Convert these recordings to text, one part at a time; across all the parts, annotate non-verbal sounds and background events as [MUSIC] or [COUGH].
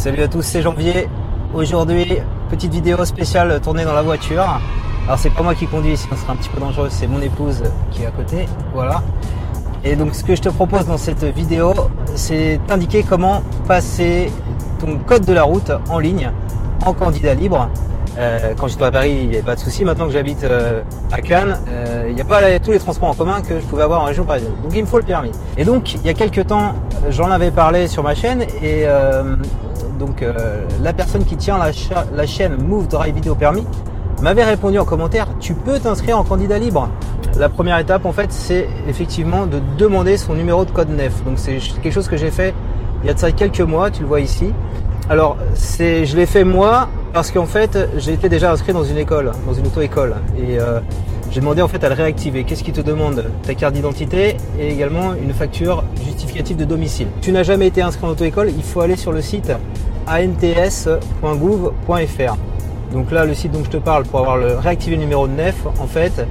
Salut à tous, c'est Janvier. Aujourd'hui, petite vidéo spéciale tournée dans la voiture. Alors c'est pas moi qui conduis, sinon ce serait un petit peu dangereux, c'est mon épouse qui est à côté. Voilà. Et donc ce que je te propose dans cette vidéo, c'est t'indiquer comment passer ton code de la route en ligne en candidat libre. Euh, quand j'étais à Paris, il n'y avait pas de souci. Maintenant que j'habite euh, à Cannes, euh, il n'y a pas tous les transports en commun que je pouvais avoir en région parisienne. Donc il me faut le permis. Et donc il y a quelques temps, j'en avais parlé sur ma chaîne et donc la personne qui tient la, chaîne Move Drive Video Permis m'avait répondu en commentaire tu peux t'inscrire en candidat libre. La première étape en fait c'est effectivement de demander son numéro de code NEF. Donc c'est quelque chose que j'ai fait il y a de ça quelques mois, tu le vois ici. Alors je l'ai fait moi parce qu'en fait été déjà inscrit dans une école, dans une auto-école. Et euh, j'ai demandé en fait à le réactiver. Qu'est-ce qui te demande? Ta carte d'identité et également une facture justificative de domicile. Tu n'as jamais été inscrit en auto-école, il faut aller sur le site ants.gouv.fr. Donc là, le site dont je te parle pour avoir le réactivé le numéro de NEF, en fait,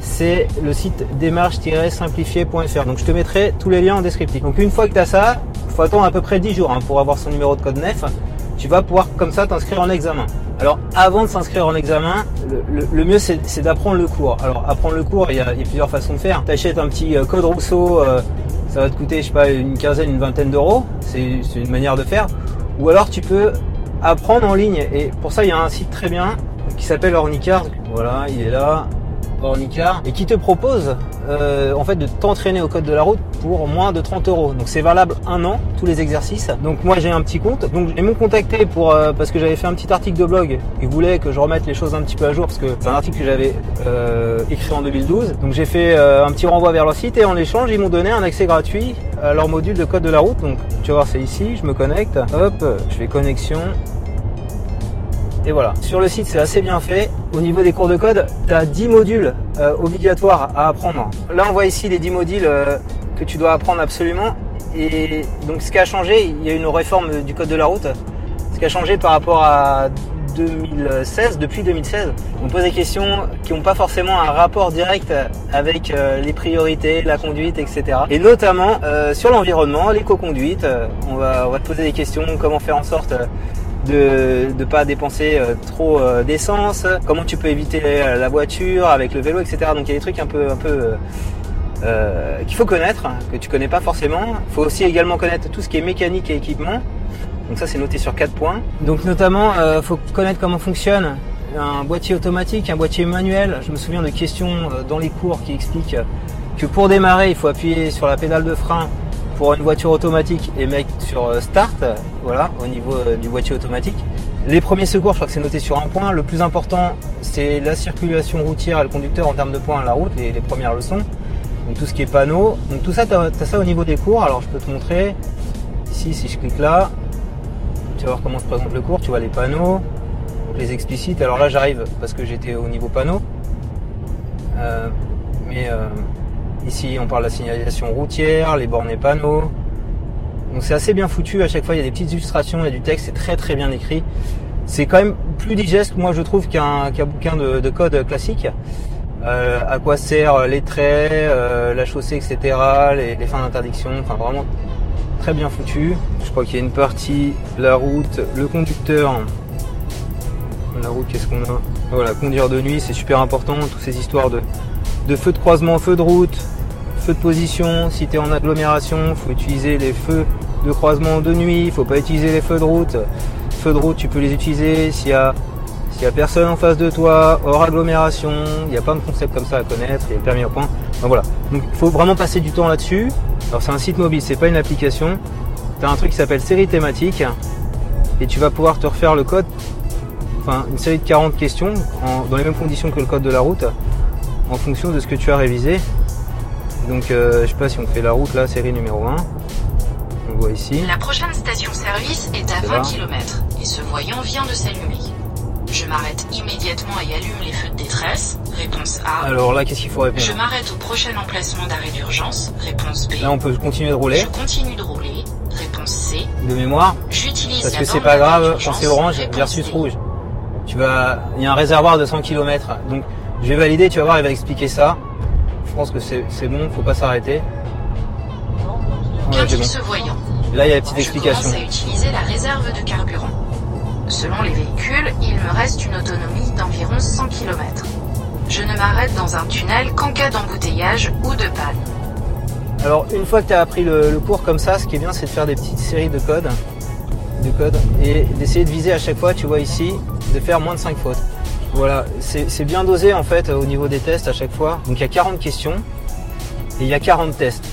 c'est le site démarche-simplifié.fr. Donc je te mettrai tous les liens en descriptif. Donc une fois que tu as ça, il faut attendre à peu près 10 jours hein, pour avoir son numéro de code NEF. Tu vas pouvoir comme ça t'inscrire en examen. Alors avant de s'inscrire en examen, le, mieux c'est d'apprendre le cours. Alors apprendre le cours, il y a, plusieurs façons de faire. Tu achètes un petit euh, code Rousseau, euh, ça va te coûter je sais pas une quinzaine, une vingtaine d'euros. C'est une manière de faire. Ou alors tu peux apprendre en ligne. Et pour ça, il y a un site très bien qui s'appelle Ornicard. Voilà, il est là. Ornicard et qui te propose euh, en fait de t'entraîner au code de la route pour moins de 30 euros. Donc c'est valable un an tous les exercices. Donc moi j'ai un petit compte. Donc ils m'ont contacté pour euh, parce que j'avais fait un petit article de blog. Ils voulaient que je remette les choses un petit peu à jour parce que c'est un article que j'avais euh, écrit en 2012. Donc j'ai fait un petit renvoi vers leur site et en échange ils m'ont donné un accès gratuit à leur module de code de la route. Donc tu vas voir c'est ici. Je me connecte. Hop, je fais connexion. Et voilà. Sur le site, c'est assez bien fait. Au niveau des cours de code, tu as 10 modules euh, obligatoires à apprendre. Là, on voit ici les 10 modules euh, que tu dois apprendre absolument. Et donc, ce qui a changé, il y a une réforme du code de la route. Ce qui a changé par rapport à 2016, depuis 2016, on pose des questions qui n'ont pas forcément un rapport direct avec euh, les priorités, la conduite, etc. Et notamment sur l'environnement, l'éco-conduite. on, va, on va te poser des questions, comment faire en sorte de ne pas dépenser euh, trop euh, d'essence, comment tu peux éviter la voiture avec le vélo, etc. Donc il y a des trucs un peu, euh, qu'il faut connaître, que tu connais pas forcément. Il faut aussi également connaître tout ce qui est mécanique et équipement. Donc ça c'est noté sur 4 points. Donc notamment, il faut connaître comment fonctionne un boîtier automatique, un boîtier manuel. Je me souviens de questions dans les cours qui expliquent que pour démarrer, il faut appuyer sur la pédale de frein pour une voiture automatique et mettre sur euh, Start, voilà, au niveau euh, du boîtier automatique. Les premiers secours, je crois que c'est noté sur un point. Le plus important, c'est la circulation routière et le conducteur en termes de points la route, les, premières leçons. Donc tout ce qui est panneau. Donc tout ça, tu as, ça au niveau des cours. Alors je peux te montrer. Ici, si je clique là, tu vas voir comment se présente le cours. Tu vois les panneaux, les explicites. Alors là, j'arrive parce que j'étais au niveau panneau. Euh, mais Ici, on parle de la signalisation routière, les bornes et panneaux. Donc c'est assez bien foutu. À chaque fois, il y a des petites illustrations, il y a du texte, c'est très très bien écrit. C'est quand même plus digeste, moi je trouve, qu'un bouquin de, code classique. Euh, à quoi sert les traits, euh, la chaussée, etc., les, fins d'interdiction. Enfin, vraiment très bien foutu. Je crois qu'il y a une partie, la route, le conducteur. La route, qu'est-ce qu'on a? Voilà, conduire de nuit, c'est super important. Toutes ces histoires de, de feux de croisement, feux de route, feu de position, si tu es en agglomération, il faut utiliser les feux de croisement de nuit, il faut pas utiliser les feux de route. Feux de route, tu peux les utiliser s'il y a s'il y a personne en face de toi, hors agglomération, il y a plein de concepts comme ça à connaître, il y a le permis au point. voilà. Donc il faut vraiment passer du temps là-dessus. Alors c'est un site mobile, c'est pas une application. Tu as un truc qui s'appelle série thématique et tu vas pouvoir te refaire le code, enfin une série de 40 questions dans les mêmes conditions que le code de la route en fonction de ce que tu as révisé. Donc euh, je sais pas si on fait la route là, série numéro 1. On voit ici. La prochaine station-service est à 20 km et ce voyant vient de s'allumer. Je m'arrête immédiatement et allume les feux de détresse. Réponse A. Alors là, qu'est-ce qu'il faut répondre Je m'arrête au prochain emplacement d'arrêt d'urgence. Réponse B. Là, on peut continuer de rouler. Je continue de rouler. Réponse C. De mémoire. J'utilise Parce que c'est pas grave quand c'est orange versus rouge. Tu vas, il y a un réservoir de 100 km. Donc, je vais valider. Tu vas voir, il va expliquer ça. Je pense que c'est bon, faut pas s'arrêter. Se voyant. Là, il y a une petite explication. à utiliser la réserve de carburant. Selon les véhicules, il me reste une autonomie d'environ 100 km. Je ne m'arrête dans un tunnel qu'en cas d'embouteillage ou de panne. Alors une fois que tu as appris le, cours comme ça, ce qui est bien c'est de faire des petites séries de codes, de codes et d'essayer de viser à chaque fois, tu vois ici, de faire moins de 5 fautes. Voilà, c'est bien dosé en fait au niveau des tests à chaque fois. Donc il y a 40 questions et il y a 40 tests.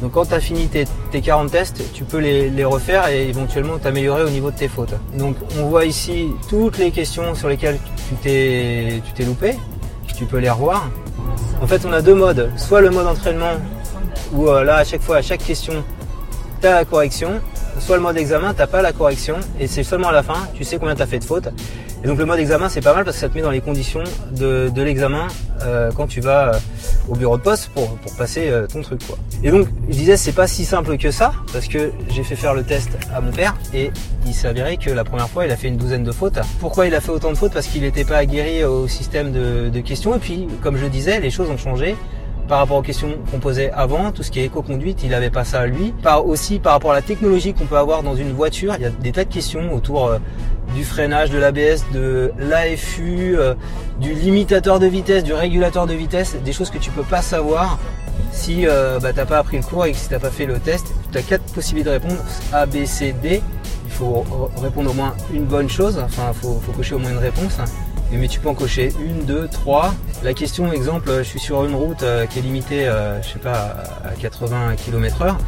Donc quand tu as fini tes, 40 tests, tu peux les, refaire et éventuellement t'améliorer au niveau de tes fautes. Donc on voit ici toutes les questions sur lesquelles tu t'es loupé, tu peux les revoir. En fait on a deux modes, soit le mode entraînement où euh, là à chaque fois à chaque question tu as la correction, soit le mode examen, t'as pas la correction et c'est seulement à la fin, tu sais combien tu as fait de fautes. Et donc le mode examen c'est pas mal parce que ça te met dans les conditions de, l'examen euh, quand tu vas euh, au bureau de poste pour, passer euh, ton truc quoi. Et donc je disais c'est pas si simple que ça parce que j'ai fait faire le test à mon père et il s'est avéré que la première fois il a fait une douzaine de fautes. Pourquoi il a fait autant de fautes? Parce qu'il n'était pas aguerri au système de, de questions et puis comme je disais les choses ont changé par rapport aux questions qu'on posait avant, tout ce qui est éco-conduite, il n'avait pas ça à lui. Par, aussi par rapport à la technologie qu'on peut avoir dans une voiture, il y a des tas de questions autour euh, du freinage, de l'ABS, de l'AFU, euh, du limitateur de vitesse, du régulateur de vitesse, des choses que tu peux pas savoir si euh, bah, t'as pas appris le cours et que si t'as pas fait le test. Tu as quatre possibilités de réponse A, B, C, D. Il faut répondre au moins une bonne chose, enfin il faut, faut cocher au moins une réponse mais tu peux en cocher une, deux, trois. La question, exemple, je suis sur une route euh, qui est limitée, euh, je sais pas, à 80 km heure.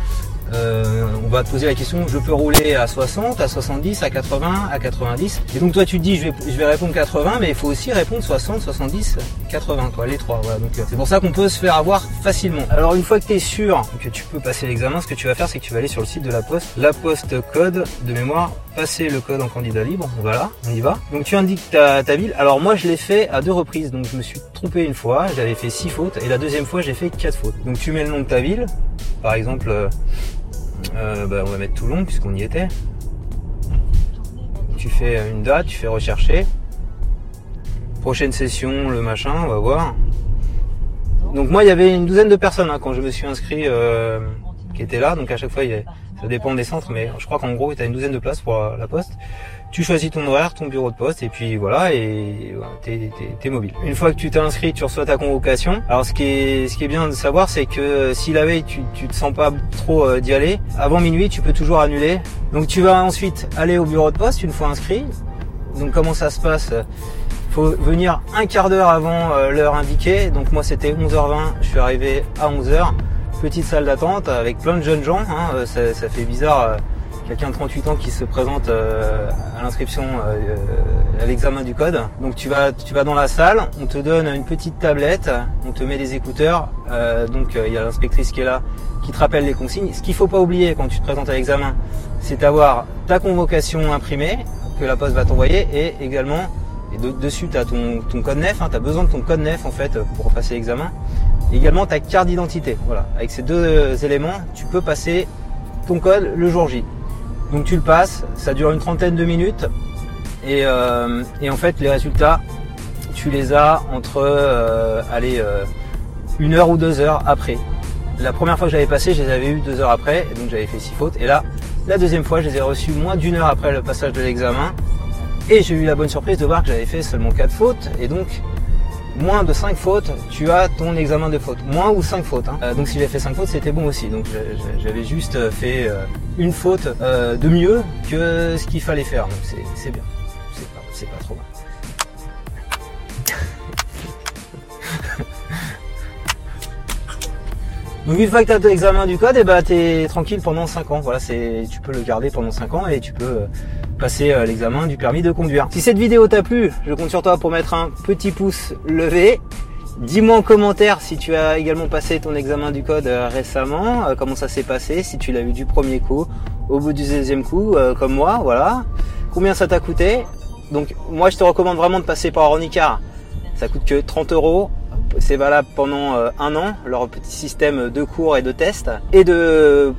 Euh, on va te poser la question, je peux rouler à 60, à 70, à 80, à 90. Et donc toi tu te dis, je vais, je vais répondre 80, mais il faut aussi répondre 60, 70, 80, quoi, les trois. Voilà. Donc euh, c'est pour ça qu'on peut se faire avoir facilement. Alors une fois que tu es sûr que tu peux passer l'examen, ce que tu vas faire, c'est que tu vas aller sur le site de la Poste, la Poste code de mémoire, passer le code en candidat libre. Voilà, on y va. Donc tu indiques ta, ta ville. Alors moi je l'ai fait à deux reprises, donc je me suis trompé une fois, j'avais fait six fautes, et la deuxième fois j'ai fait quatre fautes. Donc tu mets le nom de ta ville, par exemple. Euh, euh, bah, on va mettre Toulon puisqu'on y était. Tu fais une date, tu fais rechercher. Prochaine session, le machin, on va voir. Donc moi il y avait une douzaine de personnes hein, quand je me suis inscrit euh, qui étaient là. Donc à chaque fois ça dépend des centres, mais je crois qu'en gros tu as une douzaine de places pour la poste tu choisis ton horaire, ton bureau de poste, et puis voilà, et t'es es, mobile. Une fois que tu t'es inscrit, tu reçois ta convocation. Alors ce qui est, ce qui est bien de savoir, c'est que si la veille tu, tu te sens pas trop euh, d'y aller, avant minuit, tu peux toujours annuler. Donc tu vas ensuite aller au bureau de poste une fois inscrit. Donc comment ça se passe? Faut venir un quart d'heure avant euh, l'heure indiquée. Donc moi c'était 11h20, je suis arrivé à 11h. Petite salle d'attente avec plein de jeunes gens. Hein. Euh, ça, fait bizarre quelqu'un de 38 ans qui se présente euh, à l'inscription euh, à l'examen du code. Donc tu vas dans la salle, on te donne une petite tablette, on te met des écouteurs, euh, donc il y a l'inspectrice qui est là qui te rappelle les consignes. Ce qu'il faut pas oublier quand tu te présentes à l'examen, c'est d'avoir ta convocation imprimée que la poste va t'envoyer et également et dessus tu as ton, ton code nef, hein, tu as besoin de ton code nef en fait pour passer l'examen. Également ta carte d'identité. Voilà, avec ces deux éléments, tu peux passer ton code le jour J. Donc tu le passes, ça dure une trentaine de minutes et, euh, en fait les résultats tu les as entre euh, allez euh, une heure ou deux heures après. La première fois que j'avais passé, je les avais eu deux heures après, donc j'avais fait six fautes. Et là, la deuxième fois, je les ai reçus moins d'une heure après le passage de l'examen. Et j'ai eu la bonne surprise de voir que j'avais fait seulement quatre fautes. Et donc, moins de 5 fautes, tu as ton examen de faute. Moins ou 5 fautes. Hein. Euh, donc si j'ai fait 5 fautes, c'était bon aussi. Donc j'avais juste fait euh, une faute euh, de mieux que ce qu'il fallait faire. Donc c'est bien. C'est pas, pas trop mal. [LAUGHS] Donc une fois que tu as ton examen du code, et eh ben, tu es tranquille pendant 5 ans. Voilà, tu peux le garder pendant 5 ans et tu peux passer euh, l'examen du permis de conduire. Si cette vidéo t'a plu, je compte sur toi pour mettre un petit pouce levé. Dis-moi en commentaire si tu as également passé ton examen du code euh, récemment, euh, comment ça s'est passé, si tu l'as eu du premier coup, au bout du deuxième coup, comme moi, voilà. Combien ça t'a coûté? Donc moi je te recommande vraiment de passer par Ornicar. Ça coûte que 30 euros. C'est valable pendant un an, leur petit système de cours et de tests. Et de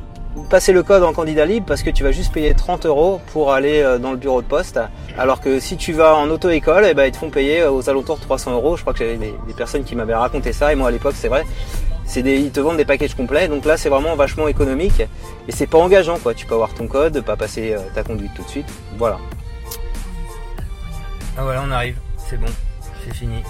passer le code en candidat libre parce que tu vas juste payer 30 euros pour aller euh, dans le bureau de poste. Alors que si tu vas en auto-école, eh ben, ils te font payer euh, aux alentours de 300 euros. Je crois que j'avais des, personnes qui m'avaient raconté ça et moi à l'époque c'est vrai. C'est des, ils te vendent des packages complets, donc là c'est vraiment vachement économique et c'est pas engageant quoi. Tu peux avoir ton code, pas passer euh, ta conduite tout de suite. Voilà. Ah voilà, on arrive. C'est bon. C'est fini.